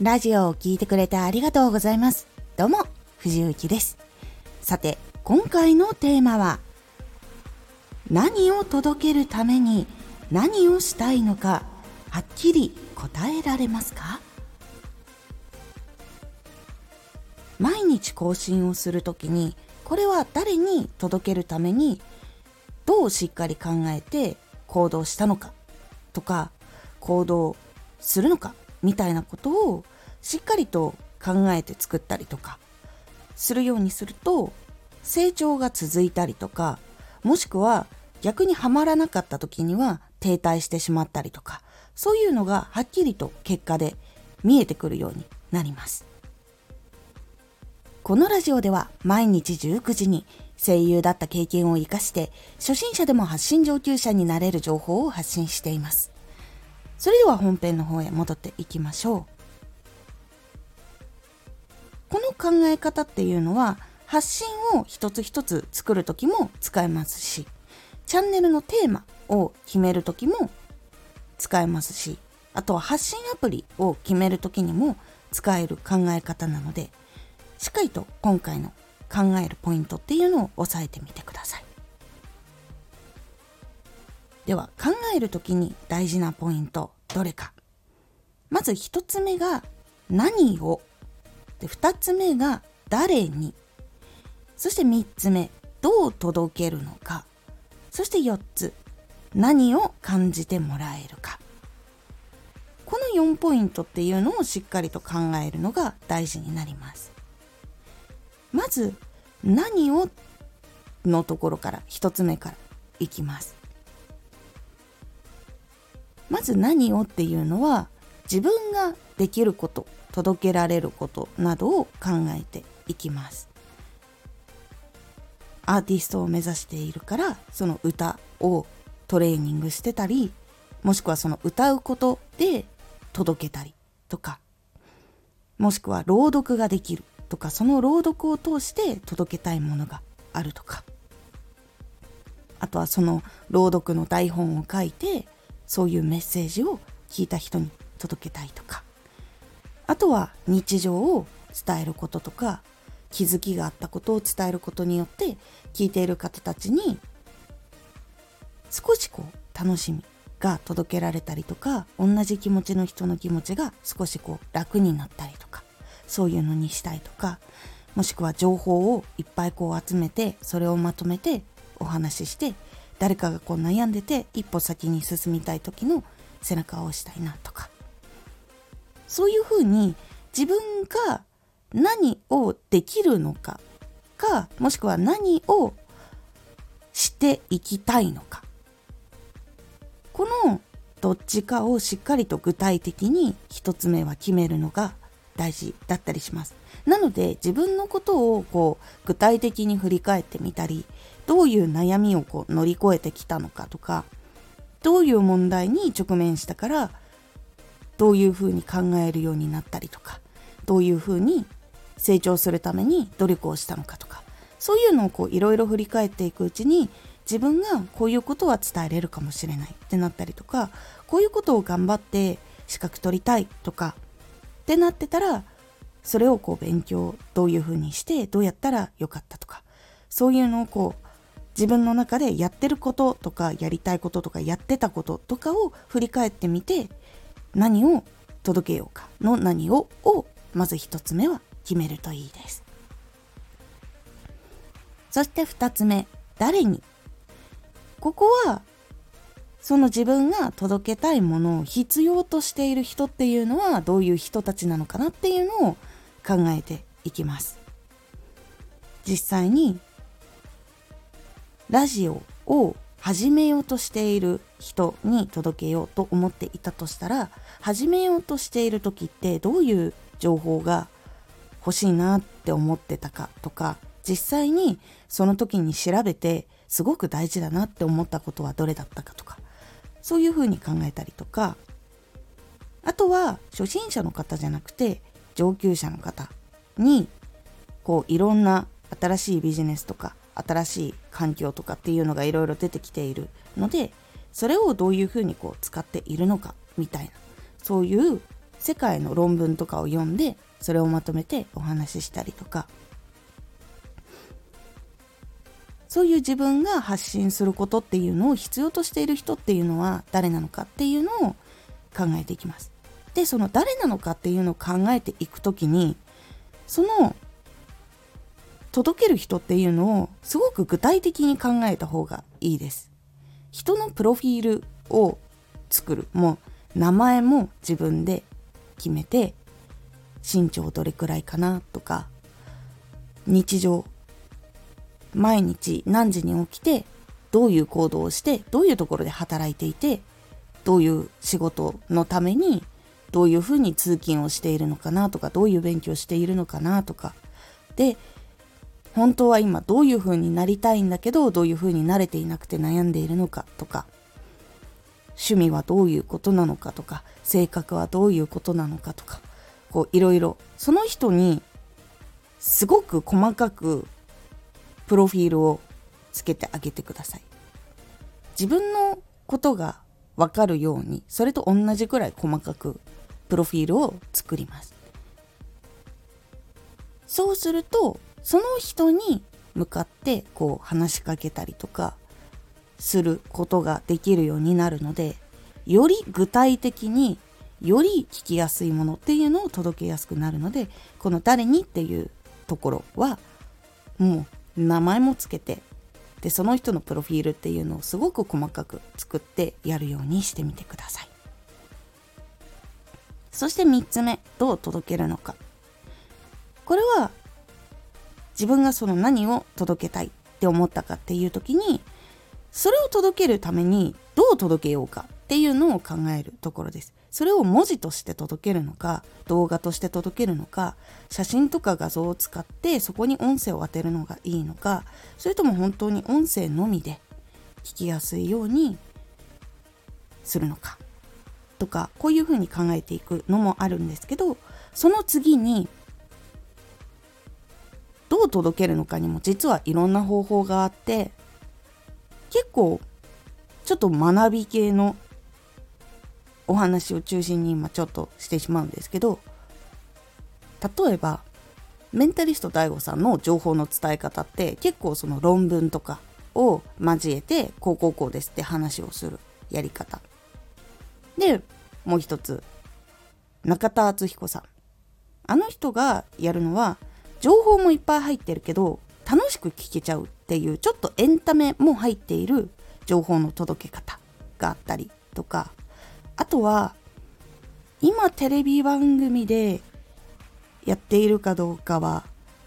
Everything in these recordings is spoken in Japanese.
ラジオを聴いてくれてありがとうございます。どうも、藤幸です。さて、今回のテーマは、何を届けるために何をしたいのか、はっきり答えられますか？毎日更新をするときに、これは誰に届けるために、どうしっかり考えて行動したのかとか、行動するのかみたいなことをしっかりと考えて作ったりとかするようにすると成長が続いたりとかもしくは逆にはまらなかった時には停滞してしまったりとかそういうのがはっきりと結果で見えてくるようになります。このラジオでは毎日19時に声優だった経験を生かして初心者でも発信上級者になれる情報を発信しています。それでは本編の方へ戻っていきましょう。この考え方っていうのは発信を一つ一つ作る時も使えますし、チャンネルのテーマを決める時も使えますし、あとは発信アプリを決める時にも使える考え方なので、しっかりと今回の考えるポイントっていうのを押さえてみてください。では考える時に大事なポイントどれか。まず1つ目が何を？で2つ目が誰に？そして3つ目どう届けるのか？そして4つ何を感じてもらえるか？この4ポイントっていうのをしっかりと考えるのが大事になります。まず何をのところから1つ目からいきます。まず何をっていうのは自分ができること届けられることなどを考えていきます。アーティストを目指しているからその歌をトレーニングしてたりもしくはその歌うことで届けたりとかもしくは朗読ができるとかその朗読を通して届けたいものがあるとか。あとはその朗読の台本を書いてそういうメッセージを聞いた人に届けたいとか。あとは日常を伝えることとか気づきがあったことを伝えることによって聞いている方たちに少しこう楽しみが届けられたりとか同じ気持ちの人の気持ちが少しこう楽になったりとかそういうのにしたいとかもしくは情報をいっぱいこう集めてそれをまとめてお話しして誰かがこう悩んでて一歩先に進みたい時の背中を押したいなとかそういうふうに自分が何をできるのかかもしくは何をしていきたいのかこのどっちかをしっかりと具体的に一つ目は決めるのが大事だったりします。なので自分のことをこう具体的に振り返ってみたりどういう悩みをこう乗り越えてきたのかとかどういう問題に直面したからどういうふうに考えるようになったりとかどういうふうに成長するために努力をしたのかとかそういうのをいろいろ振り返っていくうちに自分がこういうことは伝えれるかもしれないってなったりとかこういうことを頑張って資格取りたいとかってなってたらそれをこう勉強どういうふうにしてどうやったらよかったとかそういうのをこう自分の中でやってることとかやりたいこととかやってたこととかを振り返ってみて何を届けようかの何ををまず1つ目は決めるといいです。そして2つ目誰に？ここはその自分が届けたいものを必要としている人っていうのはどういう人たちなのかなっていうのを考えていきます。実際にラジオを始めようとしている人に届けようと思っていたとしたら始めようとしている時ってどういう情報が欲しいなって思ってたかとか実際にその時に調べてすごく大事だなって思ったことはどれだったかとかそういうふうに考えたりとかあとは初心者の方じゃなくて上級者の方にこういろんな新しいビジネスとか新しい環境とかっていうのがいろいろ出てきているのでそれをどういうふうにこう使っているのかみたいなそういう世界の論文とかを読んでそれをまとめてお話ししたりとかそういう自分が発信することっていうのを必要としている人っていうのは誰なのかっていうのを考えていきます。でその誰なのかっていうのを考えていく時にその届ける人っていうのをすごく具体的に考えた方がいいです。人のプロフィールを作るもう名前も自分で決めて身長どれくらいかなとか日常毎日何時に起きてどういう行動をしてどういうところで働いていてどういう仕事のためにどういうふうに通勤をしているのかなとかどういう勉強しているのかなとかで本当は今どういうふうになりたいんだけどどういうふうに慣れていなくて悩んでいるのかとか趣味はどういうことなのかとか性格はどういうことなのかとかこういろいろその人にすごく細かくプロフィールをつけてあげてください。自分のことがわかるようにそれと同じくらい細かくプロフィールを作ります。そうするとその人に向かってこう話しかけたりとかすることができるようになるのでより具体的により聞きやすいものっていうのを届けやすくなるのでこの「誰に」っていうところはもう名前もつけてでその人のプロフィールっていうのをすごく細かく作ってやるようにしてみてください。そして3つ目どう届けるのか。これは自分がその何を届けたいって思ったかっていう時にそれを届けるためにどう届けようかっていうのを考えるところです。それを文字として届けるのか動画として届けるのか写真とか画像を使ってそこに音声を当てるのがいいのかそれとも本当に音声のみで聞きやすいようにするのかとかこういうふうに考えていくのもあるんですけどその次にどう届けるのかにも実はいろんな方法があって結構ちょっと学び系のお話を中心に今ちょっとしてしまうんですけど例えばメンタリスト DAIGO さんの情報の伝え方って結構その論文とかを交えてこうこうこうですって話をするやり方。でもう一つ中田敦彦さん。あの人がやるのは情報もいっぱい入ってるけど楽しく聞けちゃうっていうちょっとエンタメも入っている情報の届け方があったりとかあとは今テレビ番組でやっているかどうかは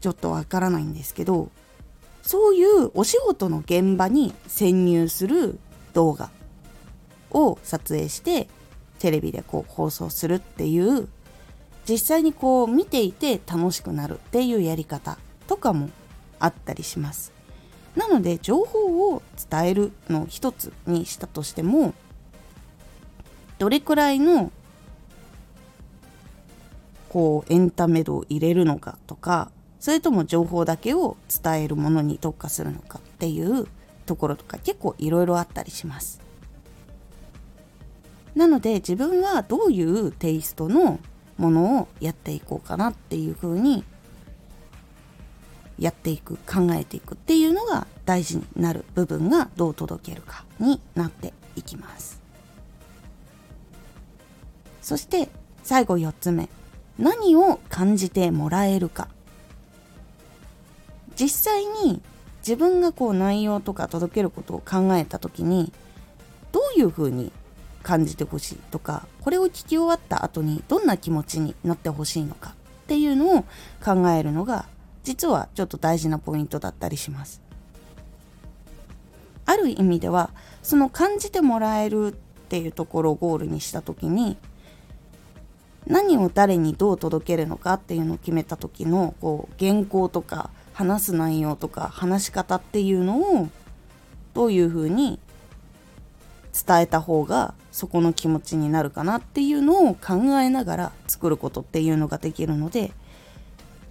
ちょっとわからないんですけどそういうお仕事の現場に潜入する動画を撮影してテレビでこう放送するっていう実際にこう見ていて楽しくなるっていうやり方とかもあったりします。なので情報を伝えるの一つにしたとしてもどれくらいのこうエンタメ度を入れるのかとかそれとも情報だけを伝えるものに特化するのかっていうところとか結構いろいろあったりします。なので自分はどういうテイストのものをやっていこうかなっていうふうにやっていく考えていくっていうのが大事になる部分がどう届けるかになっていきます。そして最後4つ目何を感じてもらえるか。実際に自分がこう内容とか届けることを考えた時にどういうふうに感じてほしいとかこれを聞き終わった後にどんな気持ちになってほしいのかっていうのを考えるのが実はちょっと大事なポイントだったりします。ある意味ではその感じてもらえるっていうところをゴールにした時に何を誰にどう届けるのかっていうのを決めた時のこう原稿とか話す内容とか話し方っていうのをどういうふうに伝えた方がそこの気持ちになるかなっていうのを考えながら作ることっていうのができるので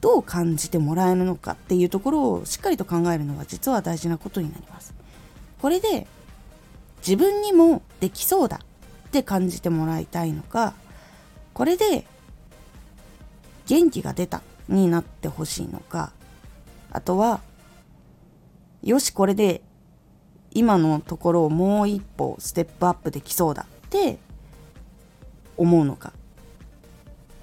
どう感じてもらえるのかっていうところをしっかりと考えるのが実は大事なことになります。これで自分にもできそうだって感じてもらいたいのかこれで元気が出たになってほしいのかあとはよしこれで今のところをもう一歩ステップアップできそうだって思うのか。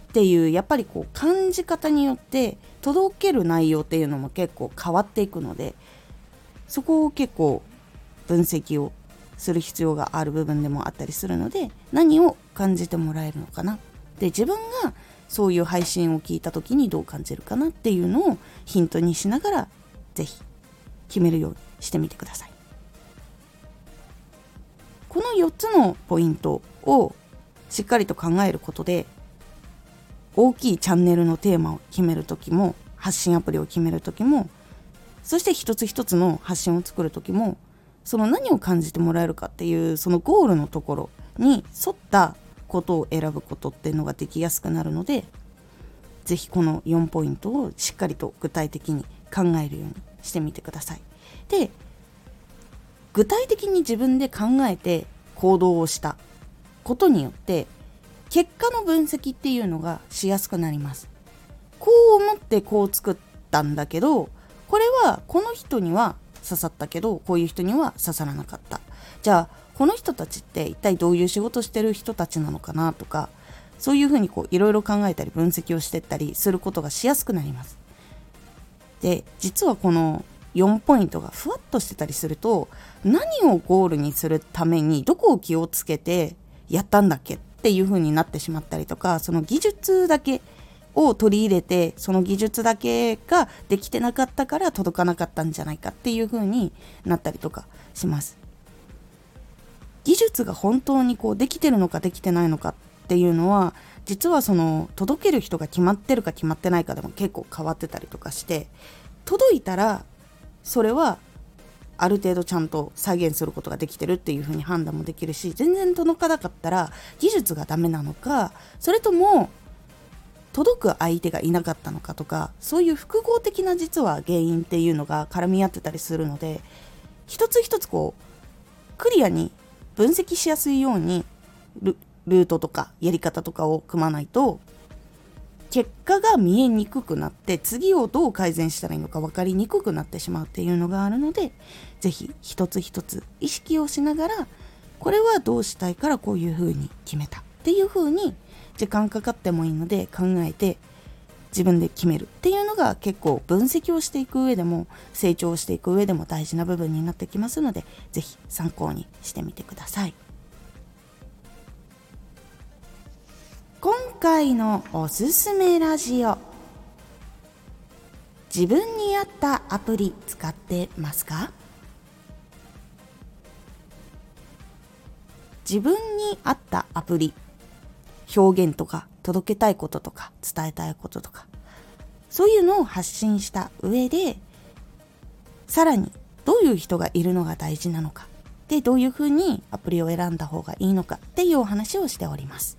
っていうやっぱりこう感じ方によって届ける内容っていうのも結構変わっていくのでそこを結構分析をする必要がある部分でもあったりするので何を感じてもらえるのかなで自分がそういう配信を聞いた時にどう感じるかなっていうのをヒントにしながら是非決めるようにしてみてください。この4つのポイントをしっかりと考えることで大きいチャンネルのテーマを決める時も発信アプリを決める時もそして一つ一つの発信を作る時もその何を感じてもらえるかっていうそのゴールのところに沿ったことを選ぶことっていうのができやすくなるので是非この4ポイントをしっかりと具体的に考えるようにしてみてください。で具体的に自分で考えて行動をしたことによって結果の分析っていうのがしやすくなります。こう思ってこう作ったんだけどこれはこの人には刺さったけどこういう人には刺さらなかったじゃあこの人たちって一体どういう仕事してる人たちなのかなとかそういうふうにこういろいろ考えたり分析をしてったりすることがしやすくなりますで実はこの4ポイントがふわっとしてたりすると何をゴールにするためにどこを気をつけてやったんだっけっていう風になってしまったりとかその技術だけを取り入れてその技術だけができてなかったから届かなかったんじゃないかっていう風になったりとかします。技術が本当にこうできてるのかできてないのかっていうのは実はその届ける人が決まってるか決まってないかでも結構変わってたりとかして届いたらそれはある程度ちゃんと再現することができてるっていう風に判断もできるし全然届かなかったら技術がダメなのかそれとも届く相手がいなかったのかとかそういう複合的な実は原因っていうのが絡み合ってたりするので一つ一つこうクリアに分析しやすいようにルートとかやり方とかを組まないと結果が見えにくくなって次をどう改善したらいいのか分かりにくくなってしまうっていうのがあるので是非一つ一つ意識をしながらこれはどうしたいからこういうふうに決めたっていうふうに時間かかってもいいので考えて自分で決めるっていうのが結構分析をしていく上でも成長していく上でも大事な部分になってきますので是非参考にしてみてください。今回のおすすめラジオ。自分に合ったアプリ使ってますか？自分に合ったアプリ表現とか届けたいこととか伝えたいこととかそういうのを発信した上でさらにどういう人がいるのが大事なのかでどういうふうにアプリを選んだ方がいいのかっていうお話をしております。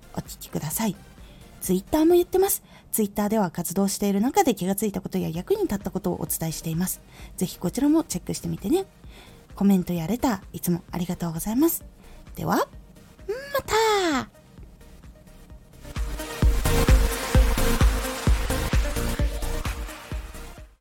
お聴きください。ツイッターも言ってます。ツイッターでは活動している中で気がついたことや役に立ったことをお伝えしています。ぜひこちらもチェックしてみてね。コメントやレター、いつもありがとうございます。では、また